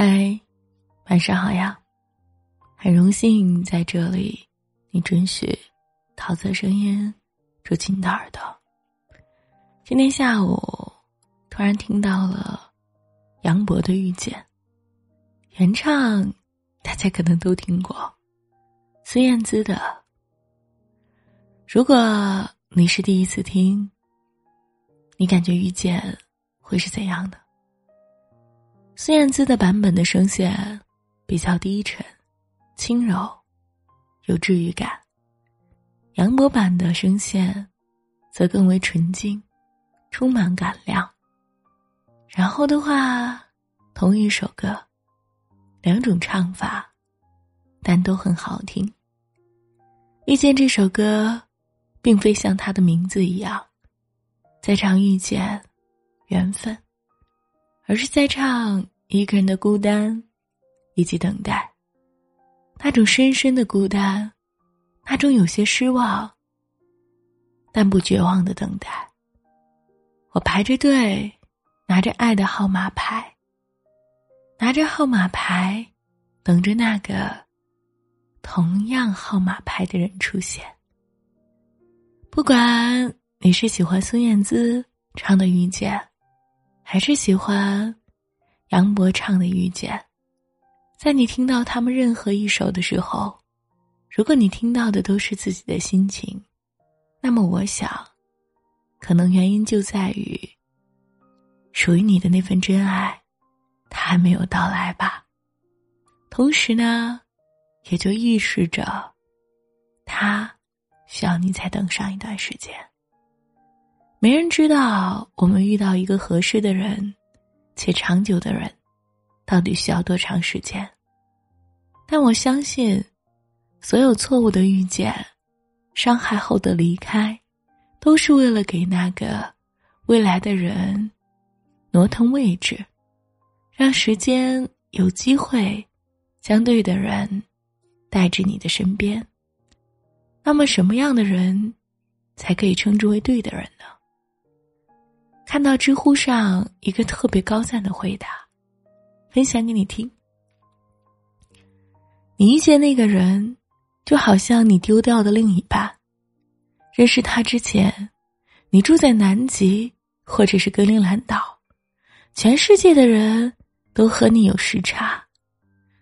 嗨，晚上好呀！很荣幸在这里，你准许桃子的声音住进你的耳朵。今天下午突然听到了杨博的《遇见》，原唱大家可能都听过，孙燕姿的。如果你是第一次听，你感觉《遇见》会是怎样的？孙燕姿的版本的声线比较低沉、轻柔，有治愈感；杨博版的声线则更为纯净，充满感量。然后的话，同一首歌，两种唱法，但都很好听。遇见这首歌，并非像它的名字一样，在唱遇见、缘分。而是在唱一个人的孤单，以及等待。那种深深的孤单，那种有些失望，但不绝望的等待。我排着队，拿着爱的号码牌，拿着号码牌，等着那个同样号码牌的人出现。不管你是喜欢孙燕姿唱的《遇见》。还是喜欢杨博唱的《遇见》。在你听到他们任何一首的时候，如果你听到的都是自己的心情，那么我想，可能原因就在于属于你的那份真爱，它还没有到来吧。同时呢，也就预示着，他需要你再等上一段时间。没人知道我们遇到一个合适的人，且长久的人，到底需要多长时间。但我相信，所有错误的遇见，伤害后的离开，都是为了给那个未来的人挪腾位置，让时间有机会将对的人带至你的身边。那么，什么样的人才可以称之为对的人呢？看到知乎上一个特别高赞的回答，分享给你听。你遇见那个人，就好像你丢掉的另一半。认识他之前，你住在南极或者是格陵兰岛，全世界的人都和你有时差。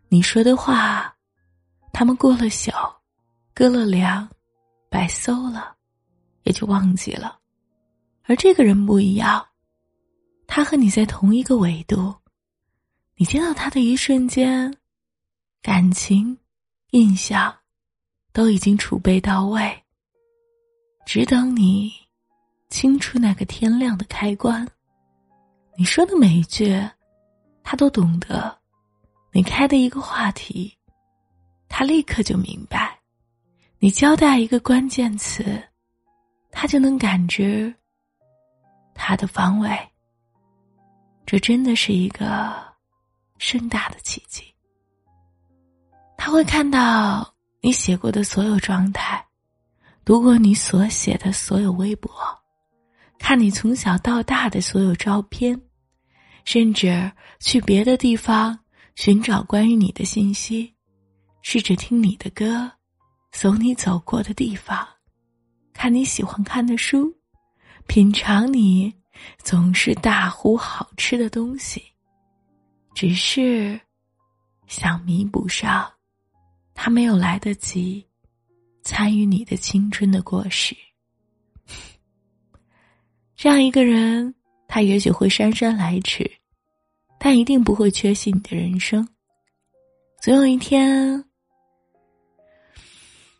你说的话，他们过了宿，割了粮，白搜了，也就忘记了。而这个人不一样，他和你在同一个维度，你见到他的一瞬间，感情、印象都已经储备到位，只等你清出那个天亮的开关。你说的每一句，他都懂得；你开的一个话题，他立刻就明白；你交代一个关键词，他就能感知。他的方位，这真的是一个盛大的奇迹。他会看到你写过的所有状态，读过你所写的所有微博，看你从小到大的所有照片，甚至去别的地方寻找关于你的信息，试着听你的歌，走你走过的地方，看你喜欢看的书。品尝你总是大呼好吃的东西，只是想弥补上他没有来得及参与你的青春的过失。这样一个人，他也许会姗姗来迟，但一定不会缺席你的人生。总有一天，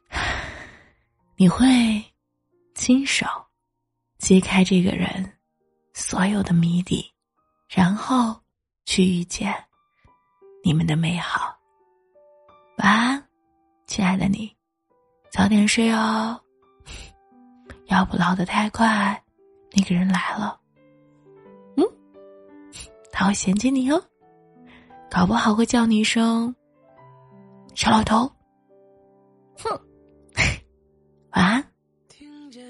你会亲手。揭开这个人所有的谜底，然后去遇见你们的美好。晚安，亲爱的你，早点睡哦。要不老得太快，那个人来了，嗯，他会嫌弃你哦，搞不好会叫你一声小老头。哼，晚安，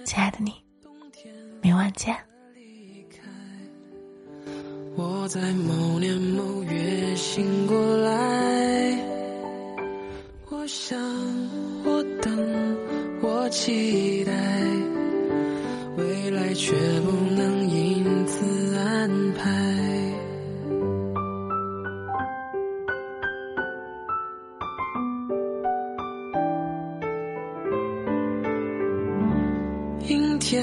亲爱的你。明晚见。我在某年某月。醒过来。我想，我等，我期待，未来却不能因此安排。阴天，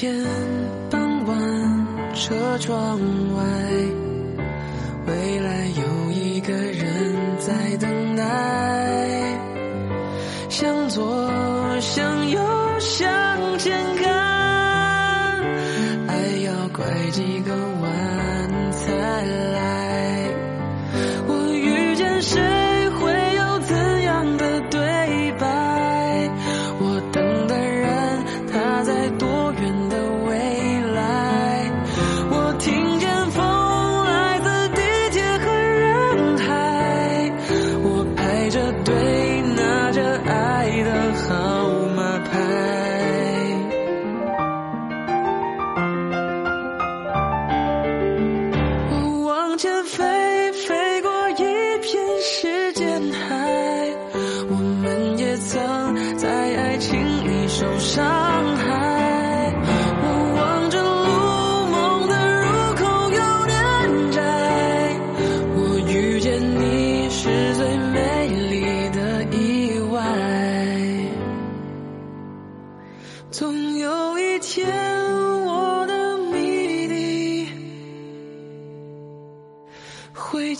天傍晚，车窗外，未来有一个人在等待。向左，向右，向前看，爱要拐几个弯才来。我遇见谁，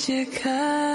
解开。